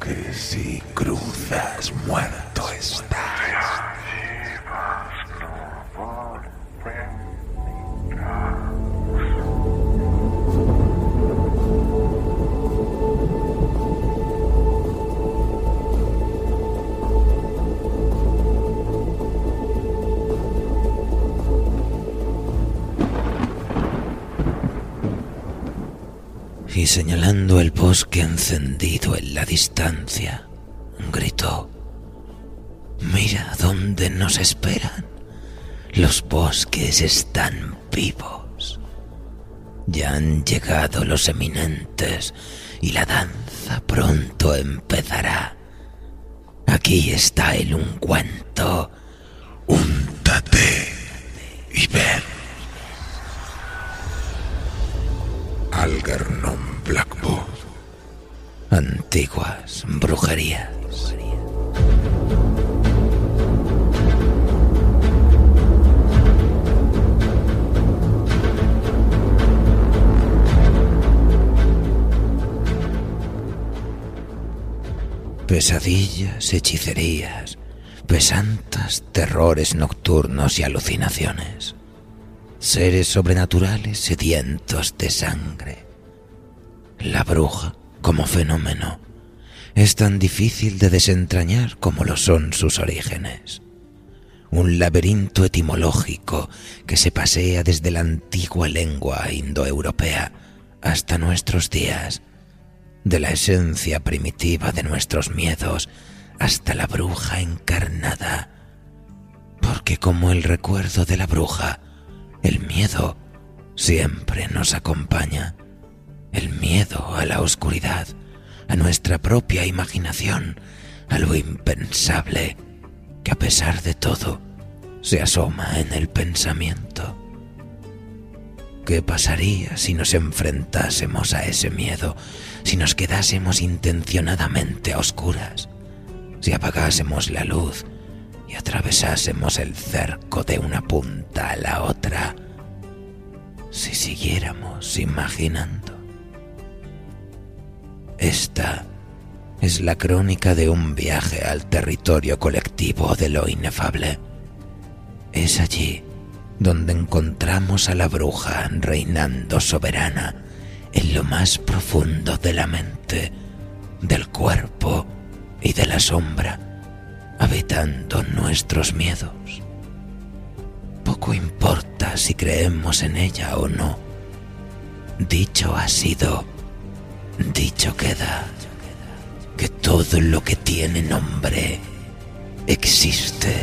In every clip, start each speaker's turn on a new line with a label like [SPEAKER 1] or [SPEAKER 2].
[SPEAKER 1] que si cruzas muerto
[SPEAKER 2] y señalando el bosque encendido en la distancia, gritó, Mira dónde nos esperan. Los bosques están vivos. Ya han llegado los eminentes y la danza pronto empezará. Aquí está el ungüento.
[SPEAKER 1] Úntate y ven. Algernon.
[SPEAKER 2] Antiguas brujerías. Pesadillas, hechicerías, pesantas terrores nocturnos y alucinaciones. Seres sobrenaturales sedientos de sangre. La bruja, como fenómeno, es tan difícil de desentrañar como lo son sus orígenes. Un laberinto etimológico que se pasea desde la antigua lengua indoeuropea hasta nuestros días, de la esencia primitiva de nuestros miedos hasta la bruja encarnada. Porque como el recuerdo de la bruja, el miedo siempre nos acompaña. El miedo a la oscuridad, a nuestra propia imaginación, a lo impensable, que a pesar de todo se asoma en el pensamiento. ¿Qué pasaría si nos enfrentásemos a ese miedo, si nos quedásemos intencionadamente a oscuras, si apagásemos la luz y atravesásemos el cerco de una punta a la otra, si siguiéramos imaginando? Esta es la crónica de un viaje al territorio colectivo de lo inefable. Es allí donde encontramos a la bruja reinando soberana en lo más profundo de la mente, del cuerpo y de la sombra, habitando nuestros miedos. Poco importa si creemos en ella o no. Dicho ha sido, dicho queda, que todo lo que tiene nombre existe.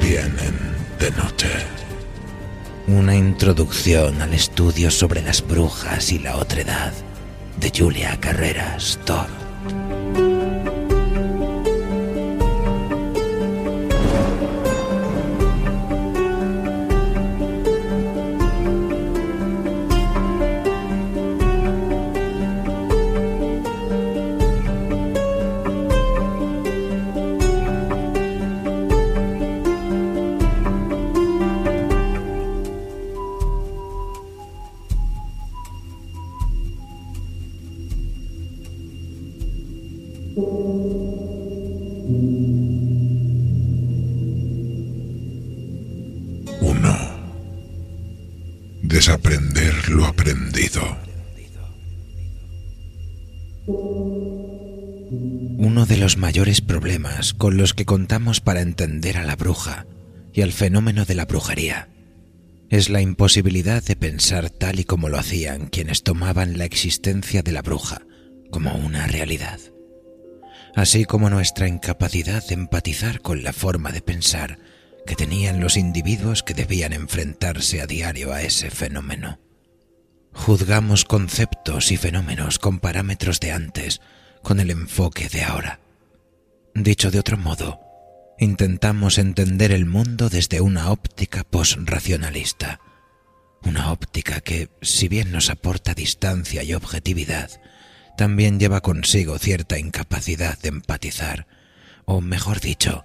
[SPEAKER 1] Vienen de noche.
[SPEAKER 2] Una introducción al estudio sobre las brujas y la otredad de Julia Carreras Toro.
[SPEAKER 1] Uno. Desaprender haberlo aprendido.
[SPEAKER 2] Uno de los mayores problemas con los que contamos para entender a la bruja y al fenómeno de la brujería es la imposibilidad de pensar tal y como lo hacían quienes tomaban la existencia de la bruja como una realidad, así como nuestra incapacidad de empatizar con la forma de pensar que tenían los individuos que debían enfrentarse a diario a ese fenómeno. Juzgamos conceptos y fenómenos con parámetros de antes, con el enfoque de ahora. Dicho de otro modo, intentamos entender el mundo desde una óptica posracionalista. Una óptica que, si bien nos aporta distancia y objetividad, también lleva consigo cierta incapacidad de empatizar, o mejor dicho,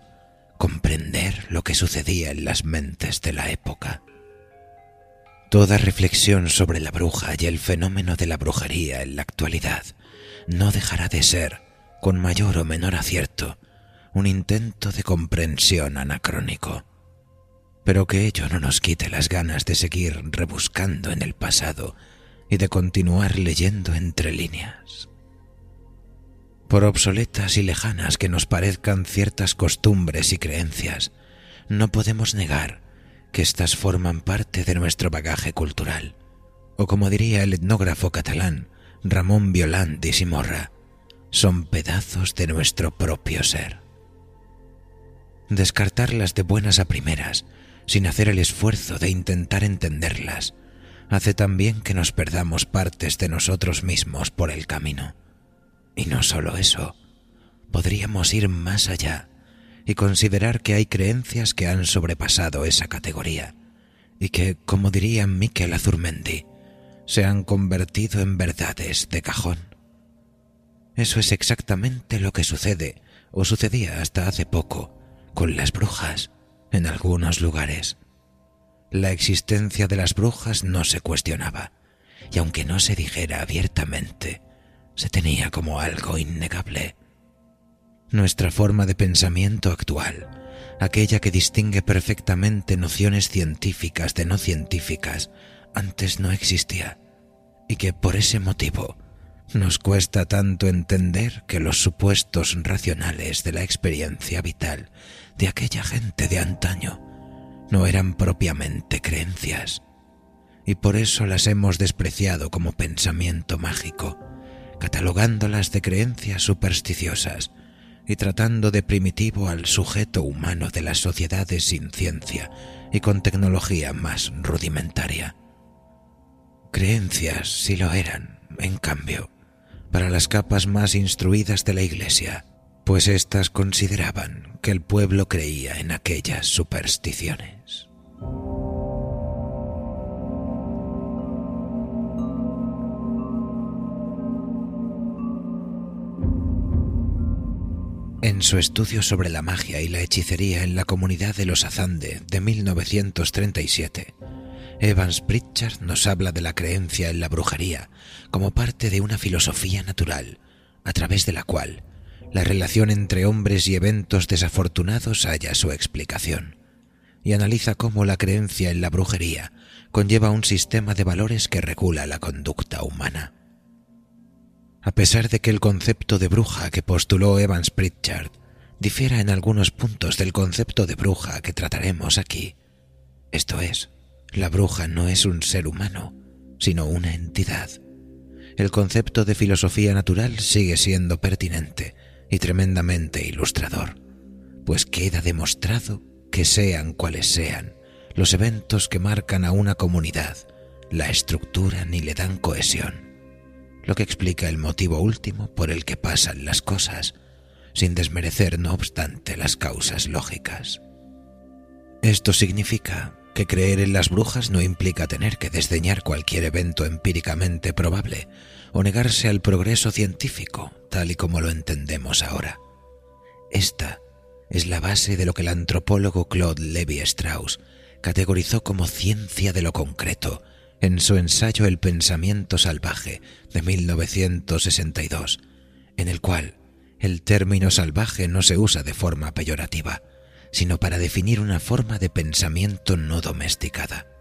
[SPEAKER 2] comprender lo que sucedía en las mentes de la época. Toda reflexión sobre la bruja y el fenómeno de la brujería en la actualidad no dejará de ser, con mayor o menor acierto, un intento de comprensión anacrónico. Pero que ello no nos quite las ganas de seguir rebuscando en el pasado y de continuar leyendo entre líneas. Por obsoletas y lejanas que nos parezcan ciertas costumbres y creencias, no podemos negar que éstas forman parte de nuestro bagaje cultural, o como diría el etnógrafo catalán Ramón Violant y Simorra, son pedazos de nuestro propio ser descartarlas de buenas a primeras, sin hacer el esfuerzo de intentar entenderlas, hace también que nos perdamos partes de nosotros mismos por el camino. Y no solo eso, podríamos ir más allá y considerar que hay creencias que han sobrepasado esa categoría y que, como diría Miquel Azurmendi, se han convertido en verdades de cajón. Eso es exactamente lo que sucede o sucedía hasta hace poco con las brujas en algunos lugares. La existencia de las brujas no se cuestionaba, y aunque no se dijera abiertamente, se tenía como algo innegable. Nuestra forma de pensamiento actual, aquella que distingue perfectamente nociones científicas de no científicas, antes no existía, y que por ese motivo nos cuesta tanto entender que los supuestos racionales de la experiencia vital de aquella gente de antaño no eran propiamente creencias, y por eso las hemos despreciado como pensamiento mágico, catalogándolas de creencias supersticiosas y tratando de primitivo al sujeto humano de las sociedades sin ciencia y con tecnología más rudimentaria. Creencias sí lo eran, en cambio, para las capas más instruidas de la Iglesia, pues éstas consideraban que el pueblo creía en aquellas supersticiones. En su estudio sobre la magia y la hechicería en la comunidad de los Azande de 1937, Evans Pritchard nos habla de la creencia en la brujería como parte de una filosofía natural, a través de la cual la relación entre hombres y eventos desafortunados halla su explicación, y analiza cómo la creencia en la brujería conlleva un sistema de valores que regula la conducta humana. A pesar de que el concepto de bruja que postuló Evans Pritchard difiera en algunos puntos del concepto de bruja que trataremos aquí, esto es, la bruja no es un ser humano, sino una entidad. El concepto de filosofía natural sigue siendo pertinente y tremendamente ilustrador, pues queda demostrado que sean cuales sean los eventos que marcan a una comunidad, la estructuran y le dan cohesión, lo que explica el motivo último por el que pasan las cosas, sin desmerecer no obstante las causas lógicas. Esto significa que creer en las brujas no implica tener que desdeñar cualquier evento empíricamente probable o negarse al progreso científico tal y como lo entendemos ahora. Esta es la base de lo que el antropólogo Claude Lévi-Strauss categorizó como ciencia de lo concreto en su ensayo El pensamiento salvaje de 1962, en el cual el término salvaje no se usa de forma peyorativa, sino para definir una forma de pensamiento no domesticada.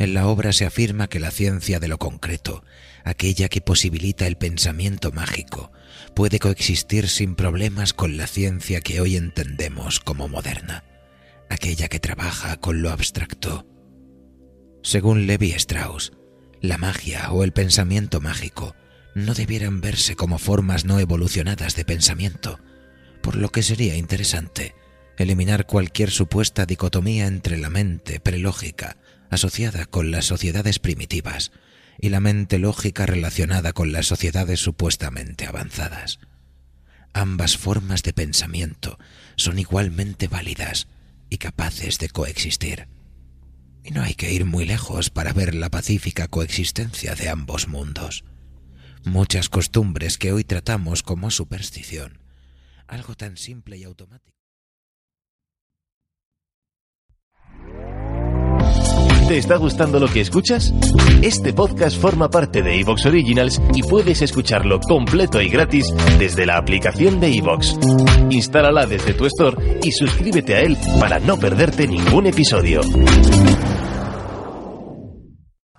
[SPEAKER 2] En la obra se afirma que la ciencia de lo concreto, aquella que posibilita el pensamiento mágico, puede coexistir sin problemas con la ciencia que hoy entendemos como moderna, aquella que trabaja con lo abstracto. Según Levi Strauss, la magia o el pensamiento mágico no debieran verse como formas no evolucionadas de pensamiento, por lo que sería interesante eliminar cualquier supuesta dicotomía entre la mente prelógica asociada con las sociedades primitivas y la mente lógica relacionada con las sociedades supuestamente avanzadas. Ambas formas de pensamiento son igualmente válidas y capaces de coexistir. Y no hay que ir muy lejos para ver la pacífica coexistencia de ambos mundos. Muchas costumbres que hoy tratamos como superstición, algo tan simple y automático.
[SPEAKER 3] ¿Te está gustando lo que escuchas? Este podcast forma parte de Evox Originals y puedes escucharlo completo y gratis desde la aplicación de Evox. Instálala desde tu store y suscríbete a él para no perderte ningún episodio.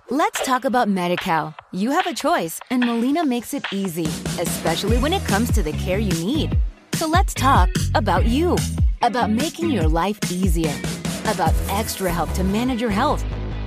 [SPEAKER 4] Let's talk about MediCal. You have a choice, and Molina makes it easy, especially when it comes to the care you need. So let's talk about you, about making your life easier, about extra help to manage your health.